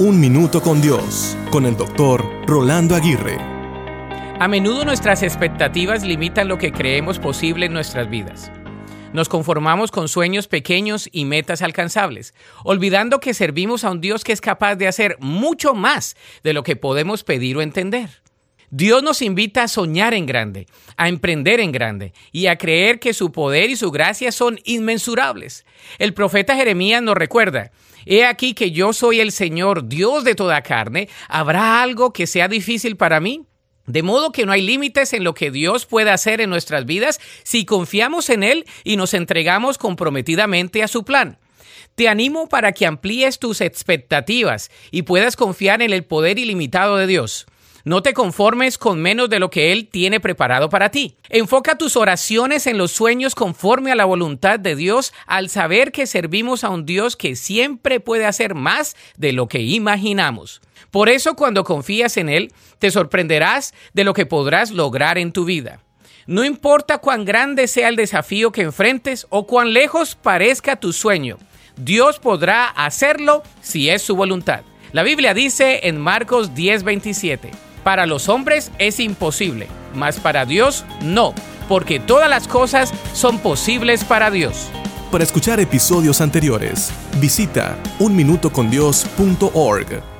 Un Minuto con Dios, con el doctor Rolando Aguirre. A menudo nuestras expectativas limitan lo que creemos posible en nuestras vidas. Nos conformamos con sueños pequeños y metas alcanzables, olvidando que servimos a un Dios que es capaz de hacer mucho más de lo que podemos pedir o entender. Dios nos invita a soñar en grande, a emprender en grande y a creer que su poder y su gracia son inmensurables. El profeta Jeremías nos recuerda, He aquí que yo soy el Señor, Dios de toda carne, ¿habrá algo que sea difícil para mí? De modo que no hay límites en lo que Dios puede hacer en nuestras vidas si confiamos en Él y nos entregamos comprometidamente a su plan. Te animo para que amplíes tus expectativas y puedas confiar en el poder ilimitado de Dios. No te conformes con menos de lo que Él tiene preparado para ti. Enfoca tus oraciones en los sueños conforme a la voluntad de Dios al saber que servimos a un Dios que siempre puede hacer más de lo que imaginamos. Por eso cuando confías en Él, te sorprenderás de lo que podrás lograr en tu vida. No importa cuán grande sea el desafío que enfrentes o cuán lejos parezca tu sueño, Dios podrá hacerlo si es su voluntad. La Biblia dice en Marcos 10:27, para los hombres es imposible, mas para Dios no, porque todas las cosas son posibles para Dios. Para escuchar episodios anteriores, visita unminutocondios.org.